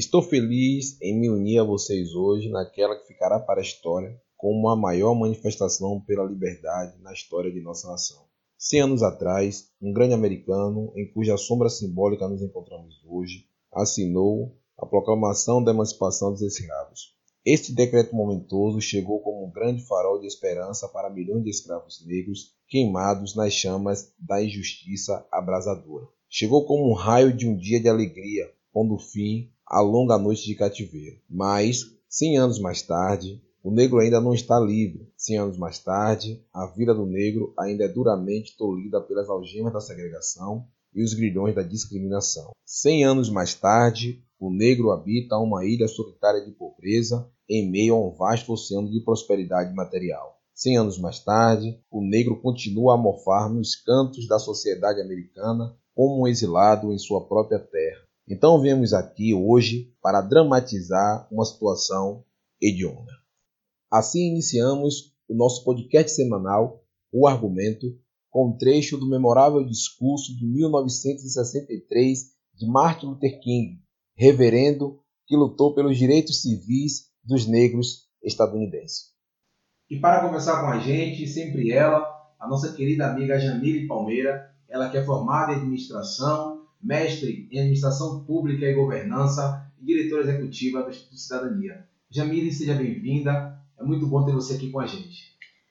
Estou feliz em me unir a vocês hoje naquela que ficará para a história como a maior manifestação pela liberdade na história de nossa nação. Cem anos atrás, um grande americano, em cuja sombra simbólica nos encontramos hoje, assinou a proclamação da emancipação dos escravos. Este decreto momentoso chegou como um grande farol de esperança para milhões de escravos negros queimados nas chamas da injustiça abrasadora. Chegou como um raio de um dia de alegria, pondo fim à longa noite de cativeiro. Mas, cem anos mais tarde, o negro ainda não está livre. Cem anos mais tarde, a vida do negro ainda é duramente tolhida pelas algemas da segregação e os grilhões da discriminação. Cem anos mais tarde, o negro habita uma ilha solitária de pobreza em meio a um vasto oceano de prosperidade material. Cem anos mais tarde, o negro continua a mofar nos cantos da sociedade americana como um exilado em sua própria terra. Então viemos aqui hoje para dramatizar uma situação hedionda. Assim iniciamos o nosso podcast semanal, O Argumento, com um trecho do memorável discurso de 1963 de Martin Luther King, reverendo que lutou pelos direitos civis dos negros estadunidenses. E para conversar com a gente, sempre ela, a nossa querida amiga Jamile Palmeira, ela que é formada em administração, mestre em administração pública e governança e diretora executiva do Instituto Cidadania. Jamile, seja bem-vinda. É muito bom ter você aqui com a gente.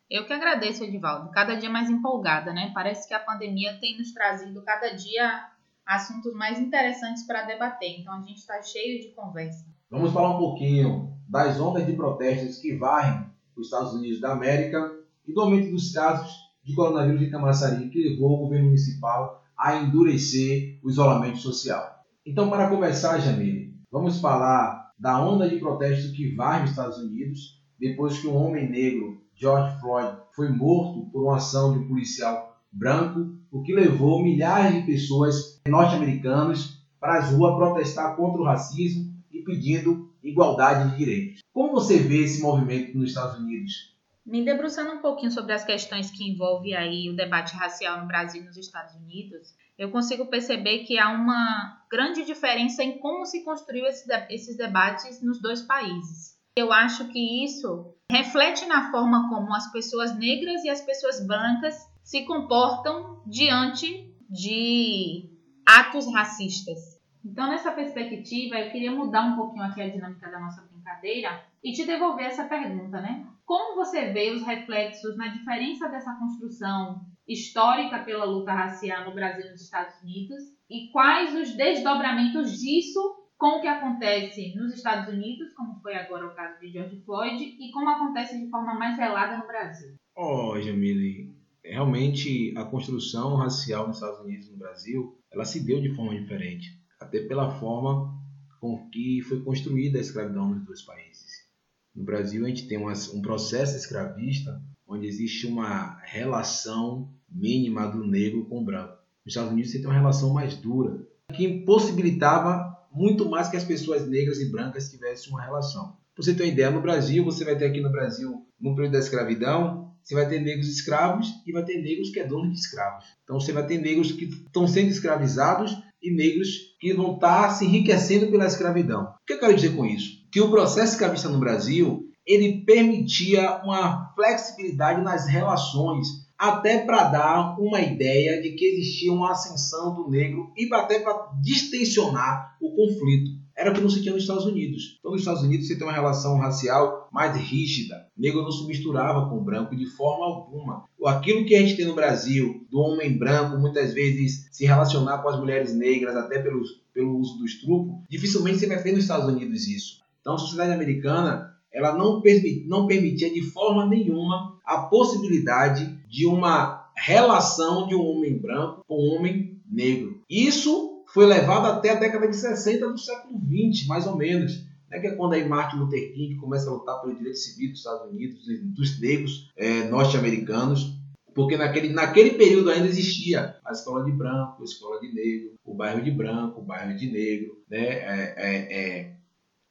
Eu que agradeço, Edivaldo. Cada dia mais empolgada, né? Parece que a pandemia tem nos trazido cada dia assuntos mais interessantes para debater. Então a gente está cheio de conversa. Vamos falar um pouquinho das ondas de protestos que varrem os Estados Unidos da América e do aumento dos casos de coronavírus de Camaçari que levou o governo municipal a endurecer o isolamento social. Então, para começar, Jamile, vamos falar da onda de protestos que varre os Estados Unidos depois que um homem negro, George Floyd, foi morto por uma ação de um policial branco, o que levou milhares de pessoas norte-americanas para as ruas protestar contra o racismo e pedindo igualdade de direitos. Como você vê esse movimento nos Estados Unidos? Me debruçando um pouquinho sobre as questões que envolvem aí o debate racial no Brasil e nos Estados Unidos, eu consigo perceber que há uma grande diferença em como se construiu esses debates nos dois países. Eu acho que isso reflete na forma como as pessoas negras e as pessoas brancas se comportam diante de atos racistas. Então, nessa perspectiva, eu queria mudar um pouquinho aqui a dinâmica da nossa brincadeira e te devolver essa pergunta, né? Como você vê os reflexos na diferença dessa construção histórica pela luta racial no Brasil e nos Estados Unidos e quais os desdobramentos disso com o que acontece nos Estados Unidos, como foi agora o caso de George Floyd, e como acontece de forma mais velada no Brasil. Oh, Jamile, realmente a construção racial nos Estados Unidos e no Brasil, ela se deu de forma diferente, até pela forma com que foi construída a escravidão nos dois países. No Brasil, a gente tem um processo escravista onde existe uma relação mínima do negro com o branco. Nos Estados Unidos, você tem uma relação mais dura, que impossibilitava muito mais que as pessoas negras e brancas tivessem uma relação. Pra você ter uma ideia, no Brasil, você vai ter aqui no Brasil, no período da escravidão, você vai ter negros escravos e vai ter negros que é dono de escravos. Então você vai ter negros que estão sendo escravizados e negros que vão estar se enriquecendo pela escravidão. O que eu quero dizer com isso? Que o processo escravista no Brasil ele permitia uma flexibilidade nas relações até para dar uma ideia de que existia uma ascensão do negro e até para distensionar o conflito. Era o que não se tinha nos Estados Unidos. Então, nos Estados Unidos, você tem uma relação racial mais rígida. O negro não se misturava com o branco de forma alguma. Aquilo que a gente tem no Brasil, do homem branco muitas vezes se relacionar com as mulheres negras, até pelo, pelo uso do estupro, dificilmente você vai ver nos Estados Unidos isso. Então, a sociedade americana ela não, permit, não permitia de forma nenhuma a possibilidade de uma relação de um homem branco com um homem negro. Isso foi levado até a década de 60 do século 20, mais ou menos. Né, que é quando aí Martin Luther King começa a lutar pelo direito civil dos Estados Unidos, dos negros é, norte-americanos, porque naquele, naquele período ainda existia a escola de branco, a escola de negro, o bairro de branco, o bairro de negro, né, é, é, é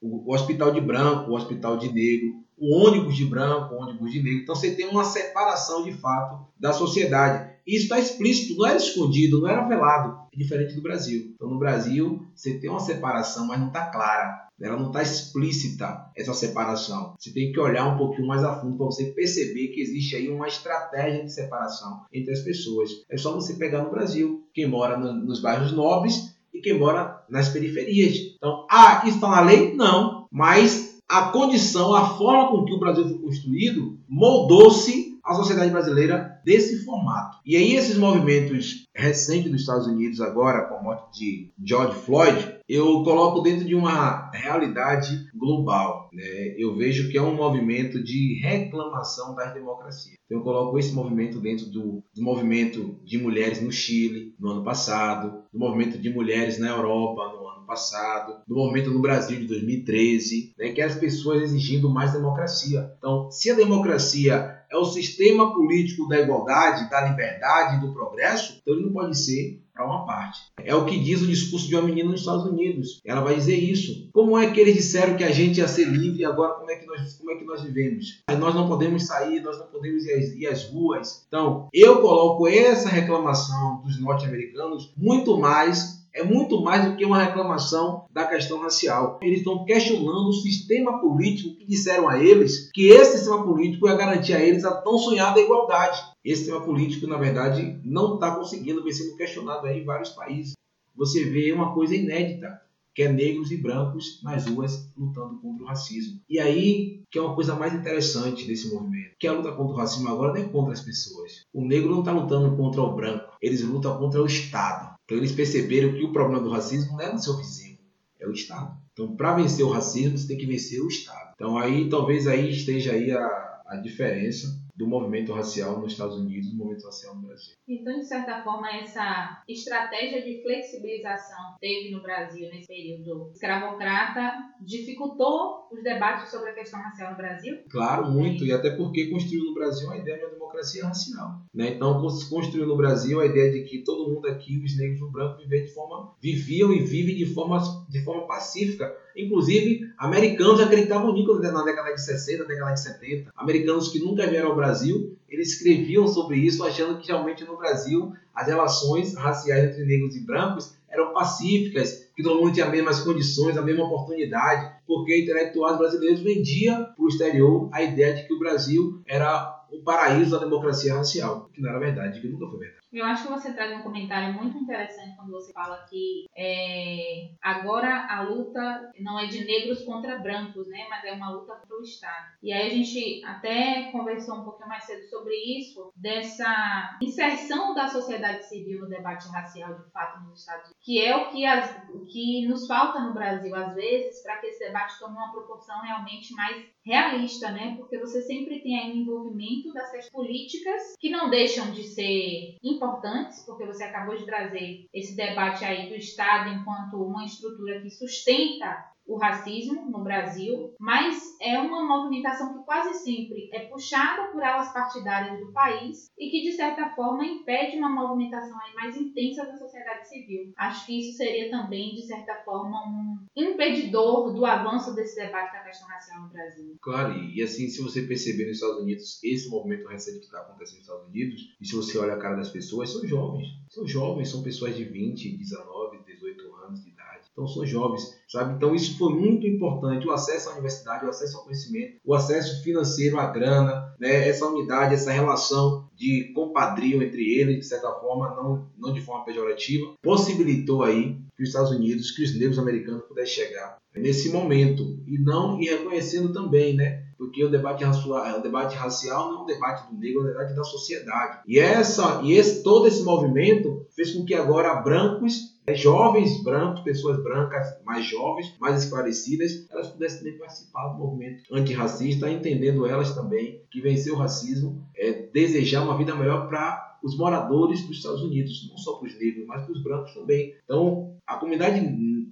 o, o hospital de branco, o hospital de negro, o ônibus de branco, o ônibus de negro. Então você tem uma separação de fato da sociedade. Isso está explícito, não era escondido, não era velado. É diferente do Brasil. Então, no Brasil, você tem uma separação, mas não está clara. Ela não está explícita, essa separação. Você tem que olhar um pouquinho mais a fundo para você perceber que existe aí uma estratégia de separação entre as pessoas. É só você pegar no Brasil, quem mora no, nos bairros nobres e quem mora nas periferias. Então, ah, isso está na lei? Não. Mas a condição, a forma com que o Brasil foi construído, moldou-se a sociedade brasileira desse formato. E aí esses movimentos recentes dos Estados Unidos agora, com a morte de George Floyd, eu coloco dentro de uma realidade global. Né? Eu vejo que é um movimento de reclamação das democracias. Então, eu coloco esse movimento dentro do, do movimento de mulheres no Chile no ano passado, do movimento de mulheres na Europa no ano passado, do movimento no Brasil de 2013, né? que é as pessoas exigindo mais democracia. Então, se a democracia é o sistema político da igualdade, da liberdade do progresso, então ele não pode ser para uma parte. É o que diz o discurso de uma menina nos Estados Unidos. Ela vai dizer isso. Como é que eles disseram que a gente ia ser livre e agora como é que nós, como é que nós vivemos? Nós não podemos sair, nós não podemos ir às, ir às ruas. Então, eu coloco essa reclamação dos norte-americanos muito mais é muito mais do que uma reclamação da questão racial. Eles estão questionando o sistema político que disseram a eles que esse sistema político ia garantir a eles a tão sonhada igualdade. Esse sistema político, na verdade, não está conseguindo, vem sendo questionado aí em vários países. Você vê uma coisa inédita, que é negros e brancos nas ruas lutando contra o racismo. E aí que é uma coisa mais interessante desse movimento, que a luta contra o racismo agora não é contra as pessoas. O negro não está lutando contra o branco, eles lutam contra o Estado. Então eles perceberam que o problema do racismo não é no seu vizinho, é o Estado. Então para vencer o racismo você tem que vencer o Estado. Então aí talvez aí esteja aí a, a diferença do movimento racial nos Estados Unidos, do movimento racial no Brasil. Então, de certa forma, essa estratégia de flexibilização teve no Brasil nesse período escravocrata dificultou os debates sobre a questão racial no Brasil? Claro, muito, e até porque construiu no Brasil a ideia de uma democracia racial. Né? Então, construiu no Brasil a ideia de que todo mundo aqui, os negros e os brancos, viviam de forma, viviam e vivem de forma, de forma pacífica Inclusive, americanos acreditavam nisso na década de 60, década de 70. Americanos que nunca vieram ao Brasil, eles escreviam sobre isso, achando que realmente no Brasil as relações raciais entre negros e brancos eram pacíficas, que todo mundo tinha as mesmas condições, a mesma oportunidade, porque intelectuais brasileiros vendiam para o exterior a ideia de que o Brasil era o paraíso da democracia racial, que não era verdade, que nunca foi verdade. Eu acho que você traz um comentário muito interessante quando você fala que é, agora a luta não é de negros contra brancos, né? Mas é uma luta contra o Estado. E aí a gente até conversou um pouquinho mais cedo sobre isso, dessa inserção da sociedade civil no debate racial de fato nos Estados Unidos, que é o que, as, o que nos falta no Brasil às vezes para que esse debate tome uma proporção realmente mais realista, né? Porque você sempre tem aí um envolvimento das questões políticas que não deixam de ser importantes, porque você acabou de trazer esse debate aí do Estado enquanto uma estrutura que sustenta o racismo no Brasil, mas é uma movimentação que quase sempre é puxada por elas partidárias do país e que, de certa forma, impede uma movimentação mais intensa da sociedade civil. Acho que isso seria também, de certa forma, um impedidor do avanço desse debate da questão racial no Brasil. Claro, e assim, se você perceber nos Estados Unidos, esse movimento recente que está acontecendo nos Estados Unidos, e se você olha a cara das pessoas, são jovens. São jovens, são pessoas de 20, 19, 18 anos de idade então são jovens, sabe? Então isso foi muito importante, o acesso à universidade, o acesso ao conhecimento, o acesso financeiro à grana, né? essa unidade, essa relação de compadrio entre eles, de certa forma, não, não de forma pejorativa, possibilitou aí que os Estados Unidos, que os negros americanos pudessem chegar nesse momento e não e reconhecendo também, né? Porque o debate racial, o debate racial não é um debate do negro, é um debate da sociedade. E essa e esse todo esse movimento fez com que agora brancos jovens brancos, pessoas brancas mais jovens, mais esclarecidas, elas pudessem também participar do movimento antirracista, entendendo elas também que vencer o racismo é desejar uma vida melhor para os moradores dos Estados Unidos, não só para os negros, mas para os brancos também. Então, a comunidade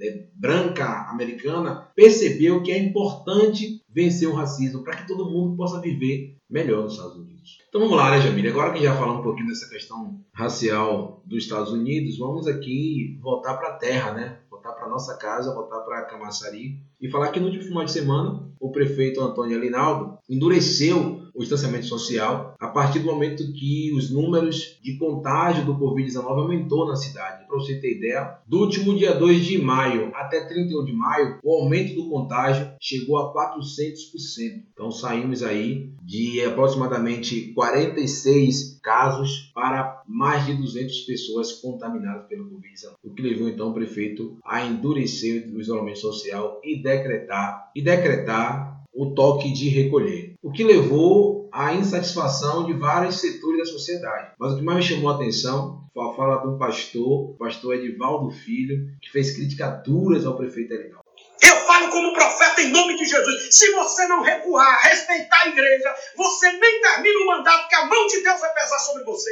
é, branca americana percebeu que é importante vencer o racismo para que todo mundo possa viver melhor nos Estados Unidos. Então vamos lá, né? Agora que já falamos um pouquinho dessa questão racial dos Estados Unidos, vamos aqui voltar para a terra, né? Voltar para nossa casa, voltar para Camaçari e falar que no último final de semana o prefeito Antônio Alinaldo endureceu o distanciamento social a partir do momento que os números de contágio do Covid-19 aumentou na cidade. Para você ter ideia, do último dia 2 de maio até 31 de maio, o aumento do contágio chegou a 400%. Então saímos aí de aproximadamente 46 casos para mais de 200 pessoas contaminadas pelo Covid-19, o que levou então o prefeito a endurecer o isolamento social e decretar e decretar o toque de recolher, o que levou à insatisfação de vários setores da sociedade. Mas o que mais me chamou a atenção foi a fala do pastor, o pastor Edivaldo Filho, que fez críticas duras ao prefeito Erinaldo. Eu falo como profeta em nome de Jesus. Se você não recuar, respeitar a igreja, você nem termina o mandato, que a mão de Deus vai pesar sobre você.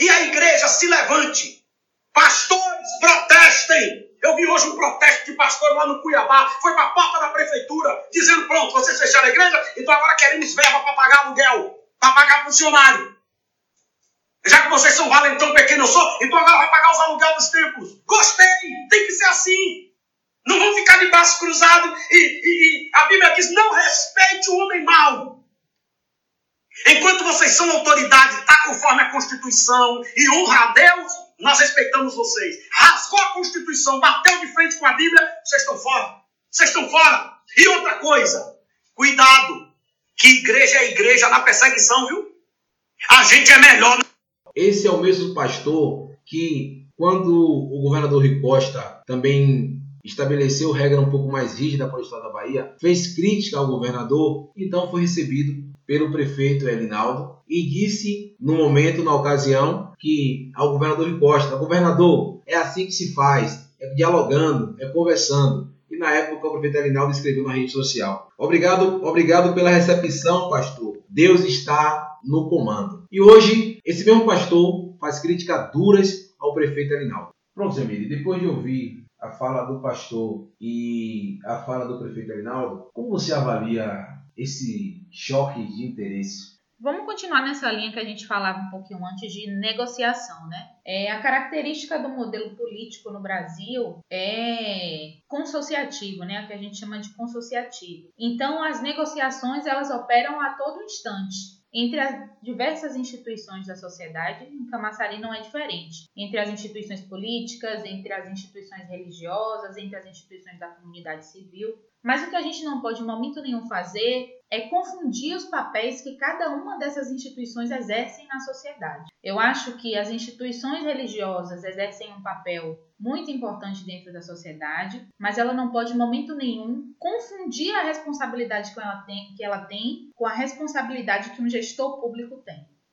E a igreja se levante. Pastores, protestem. Eu vi hoje um protesto de pastor lá no Cuiabá, foi para a porta da prefeitura, dizendo: pronto, vocês fecharam a igreja, então agora queremos verba para pagar aluguel, para pagar funcionário. Já que vocês são valentão pequeno, eu sou, então agora vai pagar os aluguel dos templos. Gostei, tem que ser assim. Não vão ficar de braço cruzado e, e, e a Bíblia diz: não respeite o homem mau. Enquanto vocês são autoridade, está conforme a Constituição e honra a Deus, nós respeitamos vocês. Rasgou a Constituição, bateu de frente com a Bíblia, vocês estão fora. Vocês estão fora. E outra coisa, cuidado, que igreja é igreja na perseguição, viu? A gente é melhor. Esse é o mesmo pastor que, quando o governador Rui Costa também estabeleceu regra um pouco mais rígida para o estado da Bahia, fez crítica ao governador, então foi recebido pelo prefeito Elinaldo e disse no momento, na ocasião, que ao governador Costa, governador, é assim que se faz, é dialogando, é conversando. E na época o prefeito Elinaldo escreveu na rede social. Obrigado, obrigado pela recepção, pastor. Deus está no comando. E hoje, esse mesmo pastor faz críticas duras ao prefeito Elinaldo. Pronto, Zemiri, depois de ouvir a fala do pastor e a fala do prefeito Elinaldo, como você avalia esse choque de interesse? Vamos continuar nessa linha que a gente falava um pouquinho antes de negociação, né? É, a característica do modelo político no Brasil é consociativo, né? O que a gente chama de consociativo. Então, as negociações elas operam a todo instante entre as diversas instituições da sociedade, Camaçari não é diferente. Entre as instituições políticas, entre as instituições religiosas, entre as instituições da comunidade civil. Mas o que a gente não pode, em momento nenhum, fazer é confundir os papéis que cada uma dessas instituições exercem na sociedade. Eu acho que as instituições religiosas exercem um papel muito importante dentro da sociedade, mas ela não pode, em momento nenhum, confundir a responsabilidade que ela tem, que ela tem com a responsabilidade que um gestor público tem.